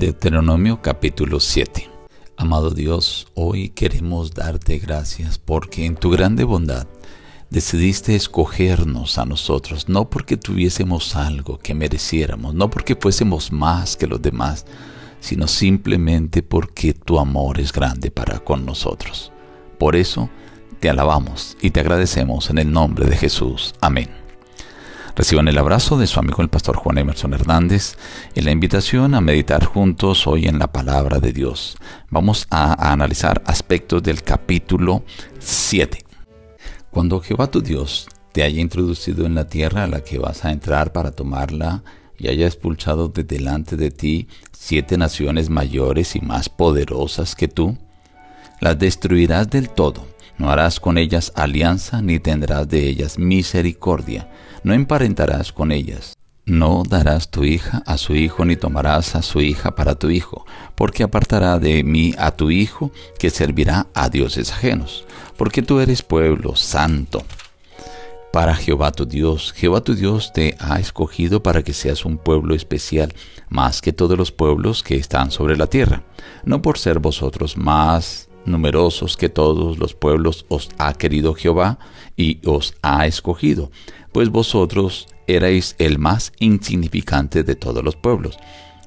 Deuteronomio capítulo 7 Amado Dios, hoy queremos darte gracias porque en tu grande bondad decidiste escogernos a nosotros, no porque tuviésemos algo que mereciéramos, no porque fuésemos más que los demás, sino simplemente porque tu amor es grande para con nosotros. Por eso te alabamos y te agradecemos en el nombre de Jesús. Amén. Reciban el abrazo de su amigo el pastor Juan Emerson Hernández y la invitación a meditar juntos hoy en la palabra de Dios. Vamos a, analizar aspectos del capítulo 7. Cuando Jehová tu Dios te haya introducido en la tierra a la que vas a entrar para tomarla y haya expulsado de delante de ti siete naciones mayores y más poderosas que tú, las destruirás del todo. No harás con ellas alianza ni tendrás de ellas misericordia no emparentarás con ellas. No darás tu hija a su hijo, ni tomarás a su hija para tu hijo, porque apartará de mí a tu hijo, que servirá a dioses ajenos, porque tú eres pueblo santo. Para Jehová tu Dios, Jehová tu Dios te ha escogido para que seas un pueblo especial, más que todos los pueblos que están sobre la tierra, no por ser vosotros más numerosos que todos los pueblos os ha querido Jehová y os ha escogido, pues vosotros erais el más insignificante de todos los pueblos,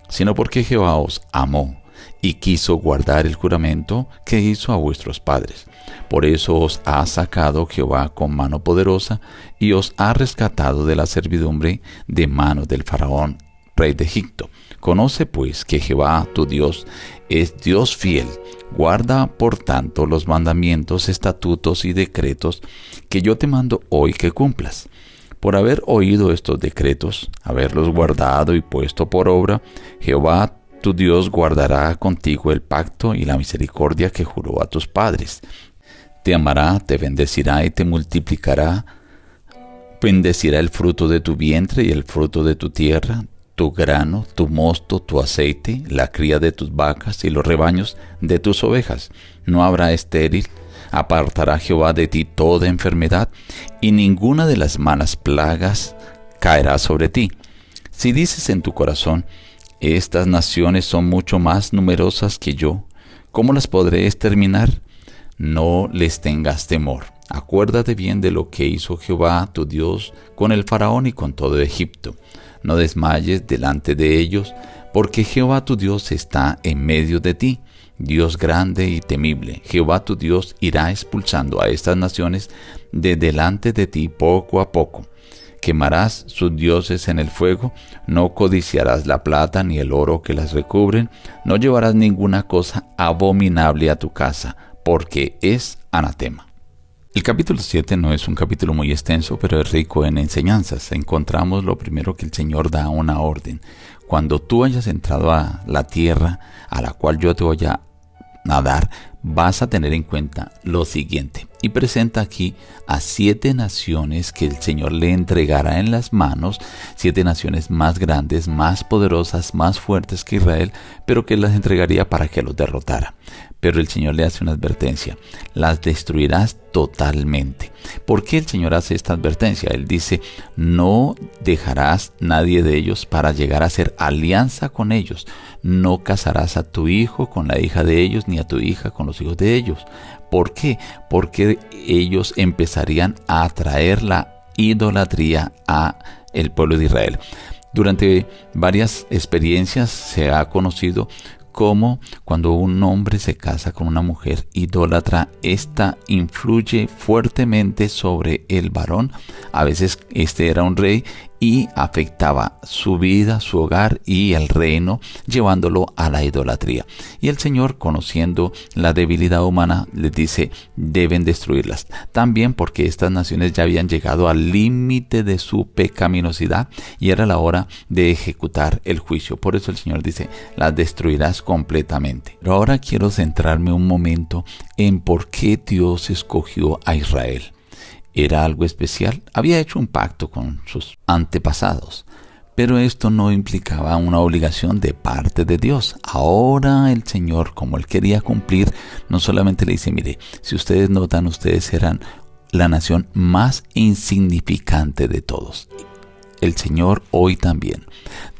sino porque Jehová os amó y quiso guardar el juramento que hizo a vuestros padres. Por eso os ha sacado Jehová con mano poderosa y os ha rescatado de la servidumbre de mano del faraón, rey de Egipto. Conoce pues que Jehová tu Dios es Dios fiel. Guarda por tanto los mandamientos, estatutos y decretos que yo te mando hoy que cumplas por haber oído estos decretos, haberlos guardado y puesto por obra, Jehová tu Dios guardará contigo el pacto y la misericordia que juró a tus padres. Te amará, te bendecirá y te multiplicará. Bendecirá el fruto de tu vientre y el fruto de tu tierra, tu grano, tu mosto, tu aceite, la cría de tus vacas y los rebaños de tus ovejas. No habrá estéril Apartará Jehová de ti toda enfermedad, y ninguna de las malas plagas caerá sobre ti. Si dices en tu corazón, estas naciones son mucho más numerosas que yo, ¿cómo las podré exterminar? No les tengas temor. Acuérdate bien de lo que hizo Jehová tu Dios con el faraón y con todo Egipto. No desmayes delante de ellos, porque Jehová tu Dios está en medio de ti Dios grande y temible, Jehová tu Dios irá expulsando a estas naciones de delante de ti poco a poco. Quemarás sus dioses en el fuego, no codiciarás la plata ni el oro que las recubren, no llevarás ninguna cosa abominable a tu casa, porque es anatema. El capítulo 7 no es un capítulo muy extenso, pero es rico en enseñanzas. Encontramos lo primero que el Señor da una orden. Cuando tú hayas entrado a la tierra a la cual yo te voy a nadar, vas a tener en cuenta lo siguiente. Y presenta aquí a siete naciones que el Señor le entregará en las manos, siete naciones más grandes, más poderosas, más fuertes que Israel, pero que las entregaría para que los derrotara. Pero el Señor le hace una advertencia, las destruirás totalmente. ¿Por qué el Señor hace esta advertencia? Él dice, no dejarás nadie de ellos para llegar a hacer alianza con ellos. No casarás a tu hijo con la hija de ellos, ni a tu hija con los hijos de ellos. ¿Por qué? Porque ellos empezarían a atraer la idolatría a el pueblo de Israel. Durante varias experiencias se ha conocido como cuando un hombre se casa con una mujer idólatra, esta influye fuertemente sobre el varón. A veces este era un rey y afectaba su vida, su hogar y el reino, llevándolo a la idolatría. Y el Señor, conociendo la debilidad humana, les dice, deben destruirlas. También porque estas naciones ya habían llegado al límite de su pecaminosidad y era la hora de ejecutar el juicio. Por eso el Señor dice, las destruirás completamente. Pero ahora quiero centrarme un momento en por qué Dios escogió a Israel era algo especial. Había hecho un pacto con sus antepasados, pero esto no implicaba una obligación de parte de Dios. Ahora el Señor, como él quería cumplir, no solamente le dice, mire, si ustedes notan, ustedes serán la nación más insignificante de todos. el Señor hoy también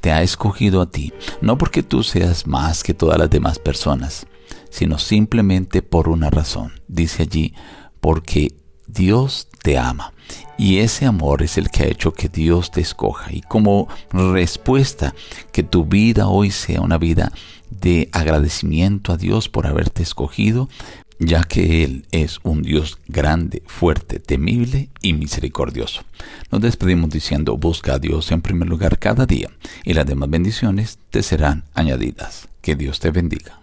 te ha escogido a ti, no porque tú seas más que todas las demás personas, sino simplemente por una razón. Dice allí, porque Dios te ama. Y ese amor es el que ha hecho que Dios te escoja. Y como respuesta, que tu vida hoy sea una vida de agradecimiento a Dios por haberte escogido, ya que Él es un Dios grande, fuerte, temible y misericordioso. Nos despedimos diciendo, busca a Dios en primer lugar cada día y las demás bendiciones te serán añadidas. Que Dios te bendiga.